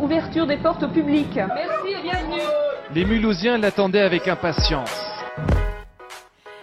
Ouverture des portes au public. Merci et bienvenue. Les Mulhousiens l'attendaient avec impatience.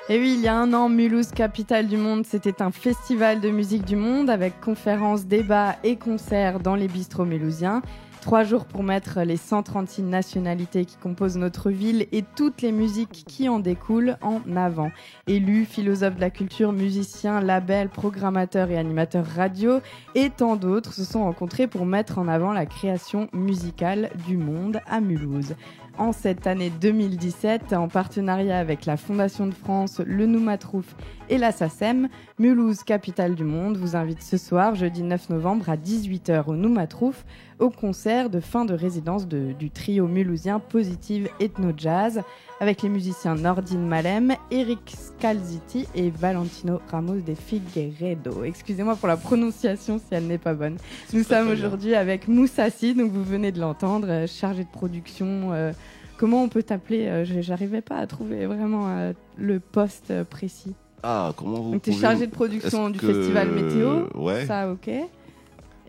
Et oui, il y a un an, Mulhouse, capitale du monde, c'était un festival de musique du monde avec conférences, débats et concerts dans les bistrots mulhousiens. Trois jours pour mettre les 136 nationalités qui composent notre ville et toutes les musiques qui en découlent en avant. Élus, philosophes de la culture, musiciens, labels, programmateurs et animateurs radio et tant d'autres se sont rencontrés pour mettre en avant la création musicale du monde à Mulhouse en cette année 2017 en partenariat avec la Fondation de France, le Noumatrouf et la SACEM. Mulhouse, capitale du monde, vous invite ce soir, jeudi 9 novembre à 18h au Noumatrouf, au concert de fin de résidence du trio mulhousien Positive Ethno Jazz avec les musiciens Nordine Malem, Eric Scalziti et Valentino Ramos de Figueredo. Excusez-moi pour la prononciation si elle n'est pas bonne. Nous sommes aujourd'hui avec Moussassi, donc vous venez de l'entendre, euh, chargé de production. Euh, comment on peut t'appeler euh, J'arrivais pas à trouver vraiment le poste précis. Ah, comment vous Donc tu es chargé de production du festival Météo. Ouais. Ça, ok.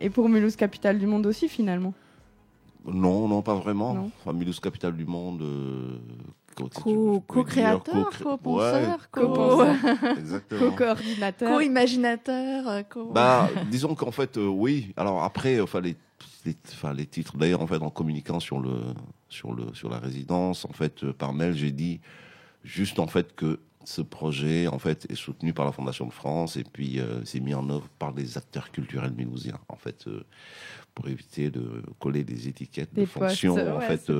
Et pour Mulhouse, capitale du monde aussi, finalement? Non, non, pas vraiment. Non. Enfin, Mulhouse, capitale du monde, Co-créateur, co-penseur, co-coordinateur, co-imaginateur. Bah, disons qu'en fait, euh, oui. Alors après, enfin les, enfin les titres. D'ailleurs, en fait, en communiquant sur le, sur le, sur la résidence, en fait, euh, par mail, j'ai dit juste en fait que ce projet, en fait, est soutenu par la Fondation de France et puis euh, c'est mis en œuvre par des acteurs culturels mulhousiens, en fait, pour éviter de coller des étiquettes de fonction, en fait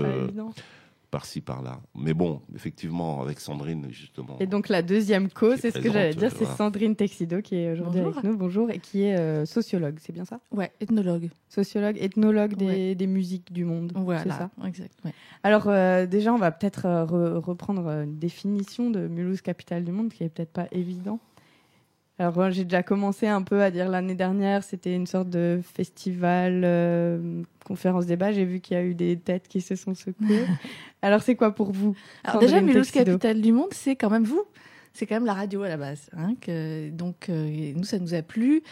par-ci par-là. Mais bon, effectivement, avec Sandrine, justement. Et donc la deuxième cause, c'est ce que j'allais dire, c'est Sandrine Texido qui est aujourd'hui avec nous. Bonjour, et qui est euh, sociologue, c'est bien ça? Ouais, ethnologue. Sociologue, ethnologue des, des musiques du monde. Voilà, ça? exact. Alors euh, déjà, on va peut-être euh, reprendre une définition de Mulhouse, capitale du monde, qui est peut-être pas évident. Alors j'ai déjà commencé un peu à dire l'année dernière, c'était une sorte de festival, euh, conférence débat. J'ai vu qu'il y a eu des têtes qui se sont secouées. Alors c'est quoi pour vous Alors déjà, Mulhouse, capitale du monde, c'est quand même vous. C'est quand même la radio à la base. Hein, que, donc euh, nous, ça nous a plu.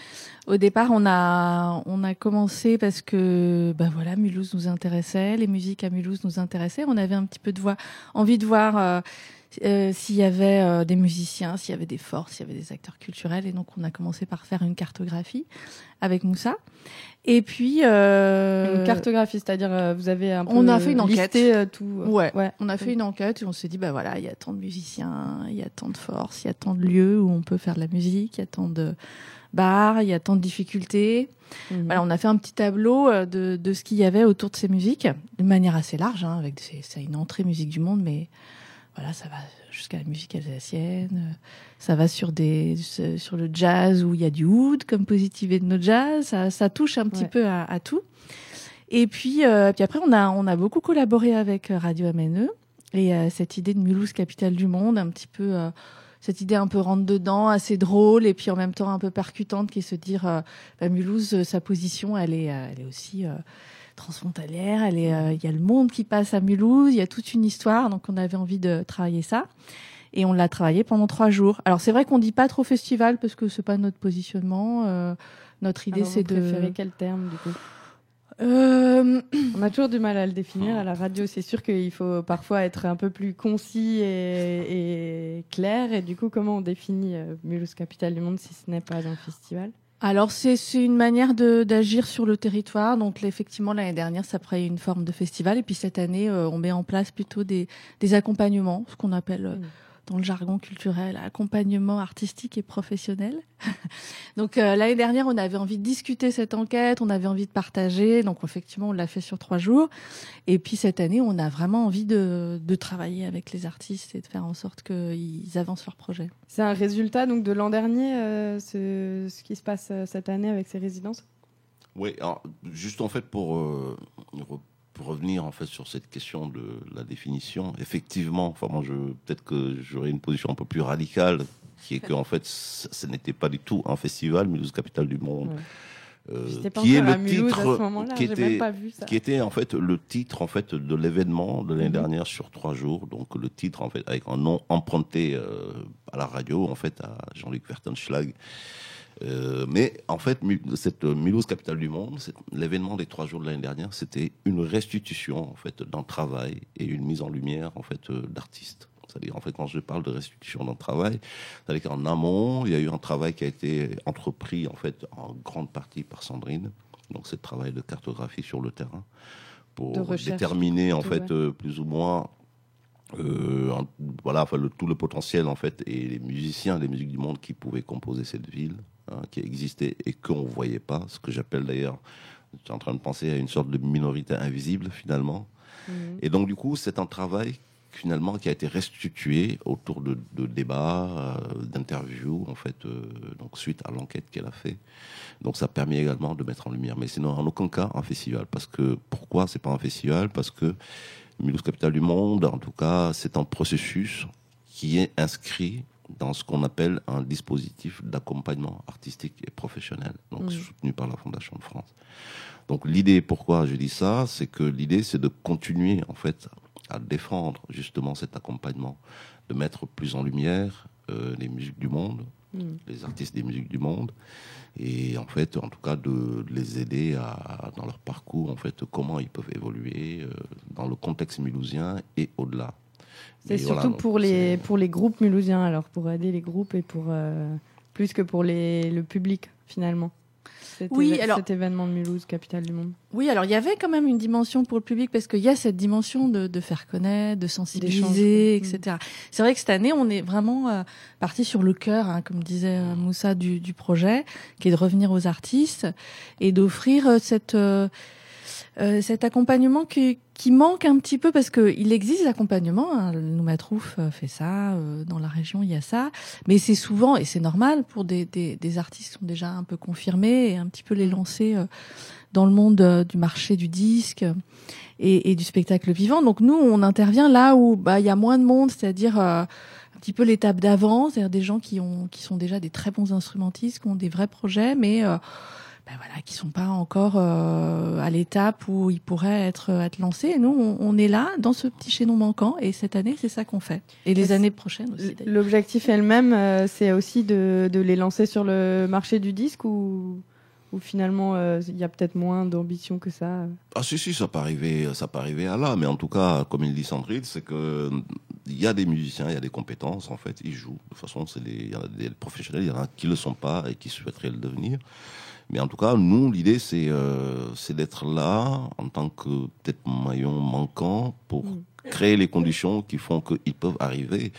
Au départ, on a on a commencé parce que ben voilà, Mulhouse nous intéressait, les musiques à Mulhouse nous intéressaient. On avait un petit peu de voix, envie de voir. Euh, euh, s'il y avait euh, des musiciens, s'il y avait des forces, s'il y avait des acteurs culturels. Et donc, on a commencé par faire une cartographie avec Moussa. Et puis euh, une cartographie, c'est-à-dire vous avez un peu on a fait une enquête, tout. Ouais, ouais, on a fait une enquête et on s'est dit bah voilà, il y a tant de musiciens, il y a tant de forces, il y a tant de lieux où on peut faire de la musique, il y a tant de bars, il y a tant de difficultés. Mhm. Voilà, on a fait un petit tableau de, de ce qu'il y avait autour de ces musiques, de manière assez large, hein, avec c'est une entrée musique du monde, mais voilà, ça va jusqu'à la musique alsacienne, ça va sur des sur le jazz où il y a du oud comme Positive et de no jazz, ça, ça touche un petit peu à, à, tout. Et puis euh, puis après on a on a beaucoup collaboré avec Radio MNE et euh, cette idée de Mulhouse capitale du monde, un petit peu euh, cette idée un peu rentre dedans, assez drôle et puis en même temps un peu percutante qui est se dire bah, Mulhouse sa position elle est elle est aussi transfrontalière. Elle est, euh, il y a le monde qui passe à Mulhouse. Il y a toute une histoire. Donc, on avait envie de travailler ça. Et on l'a travaillé pendant trois jours. Alors, c'est vrai qu'on dit pas trop festival parce que c'est pas notre positionnement. Euh, notre idée, c'est de. préférer quel terme, du coup? Euh... On a toujours du mal à le définir à la radio. C'est sûr qu'il faut parfois être un peu plus concis et, et clair. Et du coup, comment on définit Mulhouse Capitale du Monde si ce n'est pas un festival? Alors c'est une manière d'agir sur le territoire. Donc effectivement l'année dernière ça prenait une forme de festival et puis cette année euh, on met en place plutôt des, des accompagnements, ce qu'on appelle euh, mm dans le jargon culturel, accompagnement artistique et professionnel. donc euh, l'année dernière, on avait envie de discuter cette enquête, on avait envie de partager, donc effectivement, on l'a fait sur trois jours. Et puis cette année, on a vraiment envie de, de travailler avec les artistes et de faire en sorte qu'ils avancent leur projet. C'est un résultat donc de l'an dernier, euh, ce, ce, qui se passe euh, cette année avec ces résidences? Oui, alors, juste en fait pour pour revenir en fait sur cette question de la définition, effectivement, enfin moi je peut-être que j'aurais une position un peu plus radicale, qui est que en fait ce n'était pas du tout un festival, Mulhouse capitale du monde. Euh, qui est le titre qui était qui était en fait le titre en fait de l'événement de l'année mhm. dernière sur trois jours donc le titre en fait avec un nom emprunté euh, à la radio en fait à Jean-Luc Vertenschlag Euh, mais en fait, cette Mulhouse, capitale du monde, l'événement des trois jours de l'année dernière, c'était une restitution en fait d'un travail et une mise en lumière en fait d'artistes. C'est-à-dire, en fait, quand je parle de restitution d'un travail, c'est-à-dire qu'en amont, il y a eu un travail qui a été entrepris, en fait, en grande partie par Sandrine. Donc, c'est le travail de cartographie sur le terrain pour déterminer, en fait, euh, plus ou moins euh, voilà, enfin, le, tout le potentiel en fait et les musiciens, les musiques du monde qui pouvaient composer cette ville, hein, qui existait et qu'on ne voyait pas, ce que j'appelle d'ailleurs, je suis en train de penser à une sorte de minorité invisible finalement. Mhm. Et donc du coup, c'est un travail finalement qui a été restitué autour de, débats, euh, d'interviews en fait, euh, donc suite à l'enquête qu'elle a fait. Donc ça permet également de mettre en lumière, mais sinon en aucun cas un festival. Parce que pourquoi c'est pas un festival? Parce que Mulhouse Capitale du Monde, en tout cas, c'est un processus qui est inscrit dans ce qu'on appelle un dispositif d'accompagnement artistique et professionnel, donc soutenu par la Fondation de France. Donc l'idée, pourquoi je dis ça, c'est que l'idée, c'est de continuer en fait à défendre justement cet accompagnement, de mettre plus en lumière euh, les musiques du monde, mm. les artistes des musiques du monde, et en fait, en tout cas, de, les aider à, dans leur parcours, en fait, comment ils peuvent évoluer euh, dans le contexte mulhousien et au-delà. C'est surtout pour les pour les groupes mulhousiens, alors pour aider les groupes et pour euh, plus que pour les, le public finalement oui, alors, cet événement de Mulhouse, capitale du monde. Oui, alors il y avait quand même une dimension pour le public parce qu'il y a cette dimension de, de, faire connaître, de sensibiliser, etc. Mm. C'est vrai que cette année, on est vraiment euh, parti sur le cœur, hein, comme disait euh, Moussa, du, du, projet, qui est de revenir aux artistes et d'offrir euh, cette euh, cet accompagnement qui, qui, manque un petit peu parce qu'il existe l'accompagnement. Hein, le Noumatrouf euh, fait ça, euh, dans la région il y a ça, mais c'est souvent et c'est normal pour des, des, des, artistes qui sont déjà un peu confirmés et un petit peu les lancer dans le monde du marché du disque et, et, du spectacle vivant. Donc nous on intervient là où bah il y a moins de monde, c'est-à-dire un petit peu l'étape d'avant, c'est-à-dire des gens qui ont qui sont déjà des très bons instrumentistes, qui ont des vrais projets, mais ben voilà, qui sont pas encore euh, à l'étape où ils pourraient être, être lancés. Et nous, on, est là dans ce petit chaînon manquant. Et cette année, c'est ça qu'on fait. Et les années prochaines aussi. L'objectif elle-même, euh, c'est aussi de, de, les lancer sur le marché du disque ou, ou finalement euh, il y a peut-être moins d'ambition que ça? Ah si si, ça peut arriver, ça peut arriver à là. Mais en tout cas, comme il dit Sandrine, c'est que il y a des musiciens, il y a des compétences en fait, ils jouent. De toute façon, c'est il y a des professionnels, il y en a qui le sont pas et qui souhaiteraient le devenir. Mais en tout cas, nous, l'idée, c'est euh, d'être là en tant que peut-être maillon manquant pour mm. créer les conditions qui font qu'ils peuvent arriver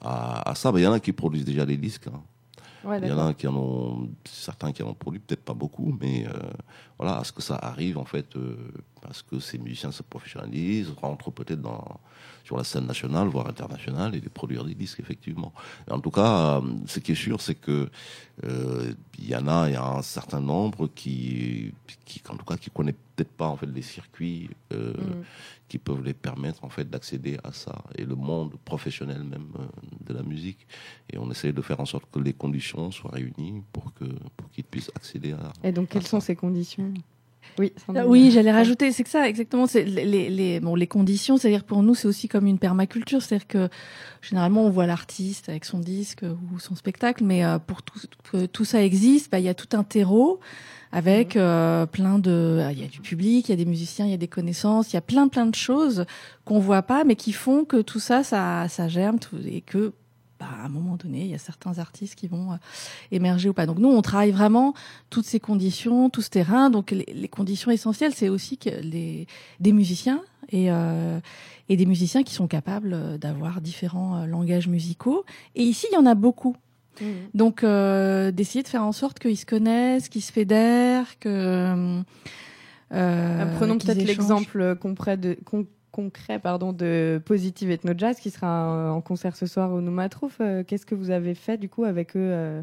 à, à ça. Ben, il y en a qui produisent déjà des disques. Hein. il y en a qui en ont, certains qui en ont produit, peut-être pas beaucoup, mais euh, voilà, à ce que ça arrive en fait, euh, parce que ces musiciens se professionnalisent, rentrent peut-être dans sur la scène nationale, voire internationale, et de produire des disques, effectivement. en tout cas, euh, ce qui est sûr, c'est que euh, il y en a, il y a un certain nombre qui, qui en tout cas, qui connaissent peut-être pas en fait les circuits euh, mm. qui peuvent les permettre en fait d'accéder à ça et le monde professionnel même de la musique. Et on essaie de faire en sorte que les conditions soient réunies pour que pour qu'ils puissent accéder à. Et donc, quelles sont ces conditions? Oui, oui j'allais rajouter, c'est que ça, exactement. C'est les, les, bon, les conditions, c'est-à-dire pour nous, c'est aussi comme une permaculture, c'est-à-dire que généralement on voit l'artiste avec son disque ou son spectacle, mais euh, pour tout, que tout ça existe, bah, il y a tout un terreau avec mmh. euh, plein de, il y a du public, il y a des musiciens, il y a des connaissances, il y a plein plein de choses qu'on voit pas, mais qui font que tout ça, ça, ça germe et que bah, à un moment donné, il y a certains artistes qui vont euh, émerger ou pas. Donc nous, on travaille vraiment toutes ces conditions, tout ce terrain. Donc les, conditions essentielles, c'est aussi que les des musiciens et euh, et des musiciens qui sont capables euh, d'avoir différents langages musicaux. Et ici, il y en a beaucoup. Mmh. Donc d'essayer de faire en sorte qu'ils se connaissent, qu'ils se fédèrent, que Prenons peut-être l'exemple concret de, concret pardon, de Positive Ethno Jazz qui sera en concert ce soir au Noumatrouf. Euh, qu'est-ce que vous avez fait du coup avec eux euh,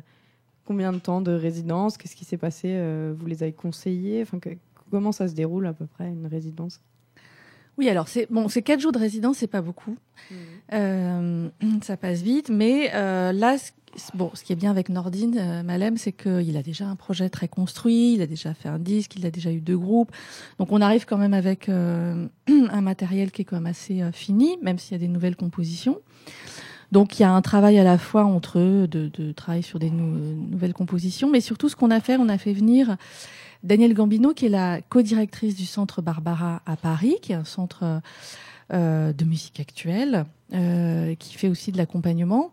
Combien de temps de résidence Qu'est-ce qui s'est passé euh, Vous les avez conseillés enfin, Comment ça se déroule à peu près une résidence? Oui, alors c'est bon, c'est quatre jours de résidence, c'est pas beaucoup. Mmh. ça passe vite, mais là, bon, ce qui est bien avec Nordine euh, Malem, c'est qu'il a déjà un projet très construit, il a déjà fait un disque, il a déjà eu deux groupes. Donc on arrive quand même avec euh, un matériel qui est quand même assez euh, fini, même s'il y a des nouvelles compositions. Donc il y a un travail à la fois entre eux de, de travailler sur des nouvelles compositions, mais surtout ce qu'on a fait, on a fait venir Danielle Gambino, qui est la co-directrice du Centre Barbara à Paris, qui est un centre euh, de musique actuelle, euh, qui fait aussi de l'accompagnement.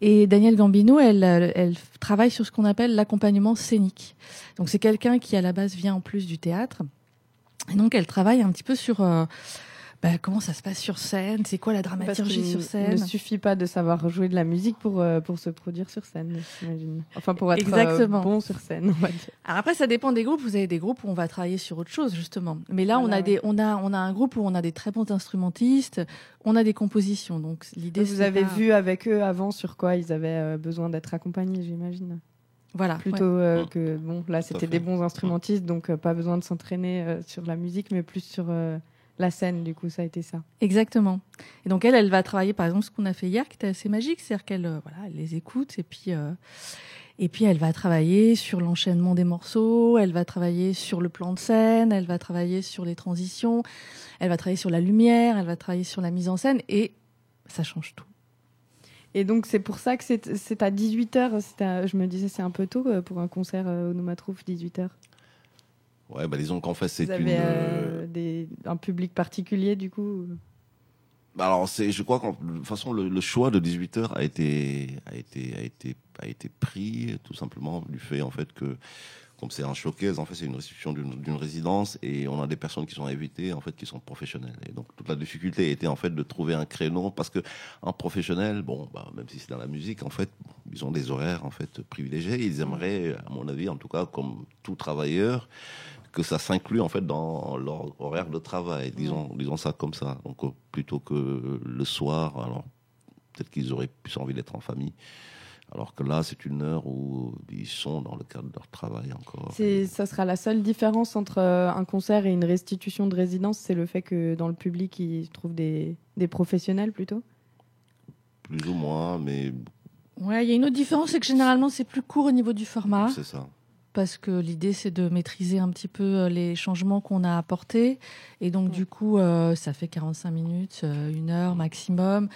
Et Danielle Gambino, elle, elle travaille sur ce qu'on appelle l'accompagnement scénique. Donc c'est quelqu'un qui à la base vient en plus du théâtre. Et donc elle travaille un petit peu sur euh, bah, comment ça se passe sur scène? C'est quoi la dramaturgie sur scène? Il ne suffit pas de savoir jouer de la musique pour, euh, pour se produire sur scène, j'imagine. Enfin, pour être euh, Exactement. bon sur scène. Alors après, ça dépend des groupes. Vous avez des groupes où on va travailler sur autre chose, justement. Mais là, on, a des, on, a, on a un groupe où on a des très bons instrumentistes, on a des compositions. Donc l'idée, Vous avez vu avec eux avant sur quoi ils avaient euh, besoin d'être accompagnés, j'imagine voilà. Plutôt que, bon, là, c'était des bons instrumentistes, donc pas besoin de s'entraîner sur la musique, mais plus sur la scène, du coup, ça a été ça. Exactement. Et donc elle, elle va travailler, par exemple, ce qu'on a fait hier, qui était assez magique, c'est-à-dire qu'elle, euh, voilà, elle les écoute et puis. Euh, et puis elle va travailler sur l'enchaînement des morceaux, elle va travailler sur le plan de scène, elle va travailler sur les transitions, elle va travailler sur la lumière, elle va travailler sur la mise en scène et ça change tout. Et donc c'est pour ça que c'est à 18h, je me disais c'est un peu tôt euh, pour un concert au Noumatrouf, 18h. Ouais, bah disons qu'en fait, c'est une. Euh, des, un public particulier, du coup bah alors, c'est, je crois qu'en de toute façon, le, choix de 18h a été, a, été, a, été, a été pris tout simplement du fait, en fait, que comme c'est un showcase, en fait, c'est une restitution d'une résidence et on a des personnes qui sont invitées, en fait, qui sont professionnelles. Et donc, toute la difficulté était, en fait, de trouver un créneau parce que un professionnel, bon, bah, même si c'est dans la musique, en fait, ils ont des horaires, en fait, privilégiés. Ils aimeraient, à mon avis, en tout cas, comme tout travailleur, que ça s'inclut en fait dans leur horaire de travail, disons, disons ça comme ça. Donc euh, plutôt que le soir, alors peut-être qu'ils auraient plus envie d'être en famille. Alors que là, c'est une heure où ils sont dans le cadre de leur travail encore. Ça sera la seule différence entre euh, un concert et une restitution de résidence, c'est le fait que dans le public, ils trouvent des, des professionnels plutôt? Plus ou moins, mais... Ouais, il y a une autre différence, c'est que généralement, c'est plus court au niveau du format. C'est ça parce que l'idée c'est de maîtriser un petit peu euh, les changements qu'on a apportés et donc du coup euh, ça fait 45 minutes, euh, une heure maximum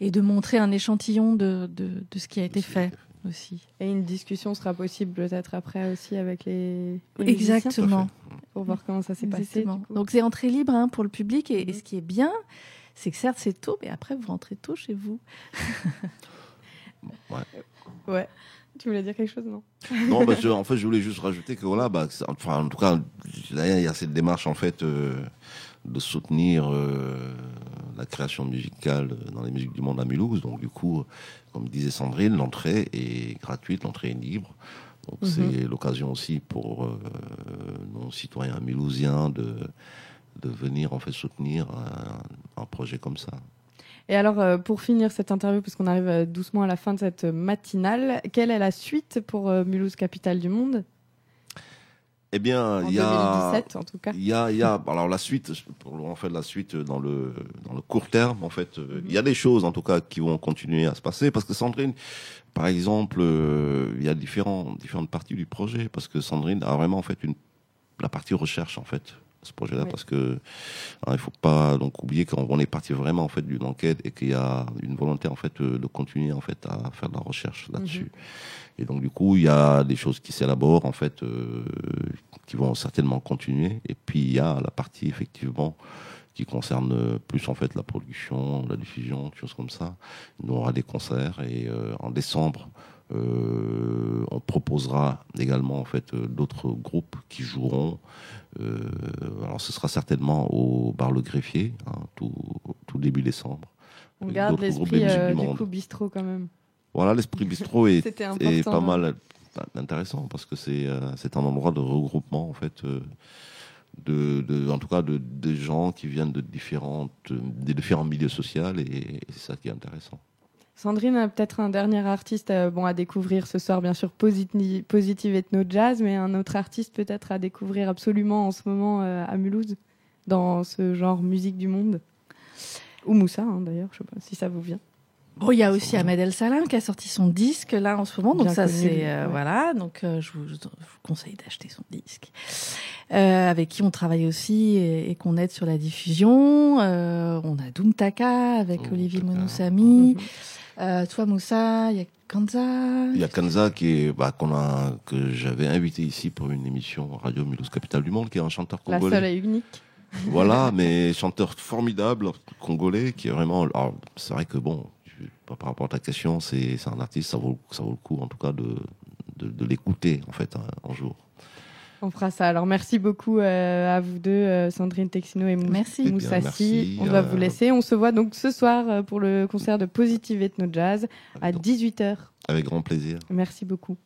et de montrer un échantillon de, de, ce qui a été fait aussi. Et une discussion sera possible peut-être après aussi avec les, exactement pour voir comment ça s'est passé. Donc c'est entrée libre hein, pour le public et, et, ce qui est bien, c'est que certes c'est tôt, mais après vous rentrez tôt chez vous. ouais. Ouais. Tu voulais dire quelque chose, non Non, parce que, en fait, je voulais juste rajouter que voilà, bah, enfin, en tout cas, il y a cette démarche en fait euh, de soutenir euh, la création musicale dans les musiques du monde à Mulhouse. Donc, du coup, comme disait Sandrine, l'entrée est gratuite, l'entrée est libre. Donc, mhm. c'est l'occasion aussi pour euh, nos citoyens mulhousiens de de venir en fait soutenir un projet comme ça. Et alors, euh, pour finir cette interview, puisqu'on arrive euh, doucement à la fin de cette matinale, quelle est la suite pour euh, Mulhouse, capitale du monde? Eh bien, il y a, 2017, en tout cas. Il y a, il y a, alors la suite, pour en fait la suite dans le dans le court terme, en fait, il y a des choses en tout cas qui vont continuer à se passer parce que Sandrine, par exemple, il y a différents différentes parties du projet parce que Sandrine a vraiment en fait une la partie recherche en fait ce projet-là parce que hein, il faut pas donc oublier qu'on est parti vraiment en fait d'une enquête et qu'il y a une volonté en fait de continuer en fait à faire de la recherche là-dessus. Mhm. Et donc du coup il y a des choses qui s'élaborent en fait euh, qui vont certainement continuer et puis il y a la partie effectivement qui concerne plus en fait la production, la diffusion, choses comme ça. Nous on aura des concerts et euh, en décembre euh, on proposera également en fait euh, d'autres groupes qui joueront. Euh, alors ce sera certainement au bar Le Greffier, hein, tout, tout, début décembre. On garde l'esprit du, coup bistrot quand même. Voilà, l'esprit bistrot est, est, pas mal intéressant parce que c'est c'est un endroit de regroupement en fait. De, de, en tout cas de, de, gens qui viennent de différentes, des différents milieux sociaux et c'est ça qui est intéressant. Sandrine a peut-être un dernier artiste euh, bon, à découvrir ce soir, bien sûr, Positive, Positive Ethno Jazz, mais un autre artiste peut-être à découvrir absolument en ce moment euh, à Mulhouse, dans ce genre musique du monde. Ou Moussa, hein, d'ailleurs, je sais pas si ça vous vient. Bon, il y a aussi Ahmed El Salam qui a sorti son disque là en ce moment, donc ça c'est euh, voilà, donc je, vous, conseille d'acheter son disque. avec qui on travaille aussi et, qu'on aide sur la diffusion. on a Doom Taka avec Olivier Monoussami. Mhm. Euh, toi, Moussa, il y a Kanza. Il y a Kanza qui est, bah, qu'on a, que j'avais invité ici pour une émission Radio Mulhouse Capitale du Monde, qui est un chanteur congolais. La seule et unique. Voilà, mais chanteur formidable, congolais, qui est vraiment. Alors, c'est vrai que bon, par rapport à ta question, c'est, c'est un artiste, ça vaut, ça vaut le coup, en tout cas, de, de, de l'écouter, en fait, un, un jour. On fera ça. Alors merci beaucoup euh, à vous deux, euh, Sandrine Texino et merci. Eh bien, Moussassi. merci, On va euh, vous laisser. On se voit donc ce soir euh, pour le concert de Positive Ethno Jazz à 18h. Avec grand plaisir. Merci beaucoup.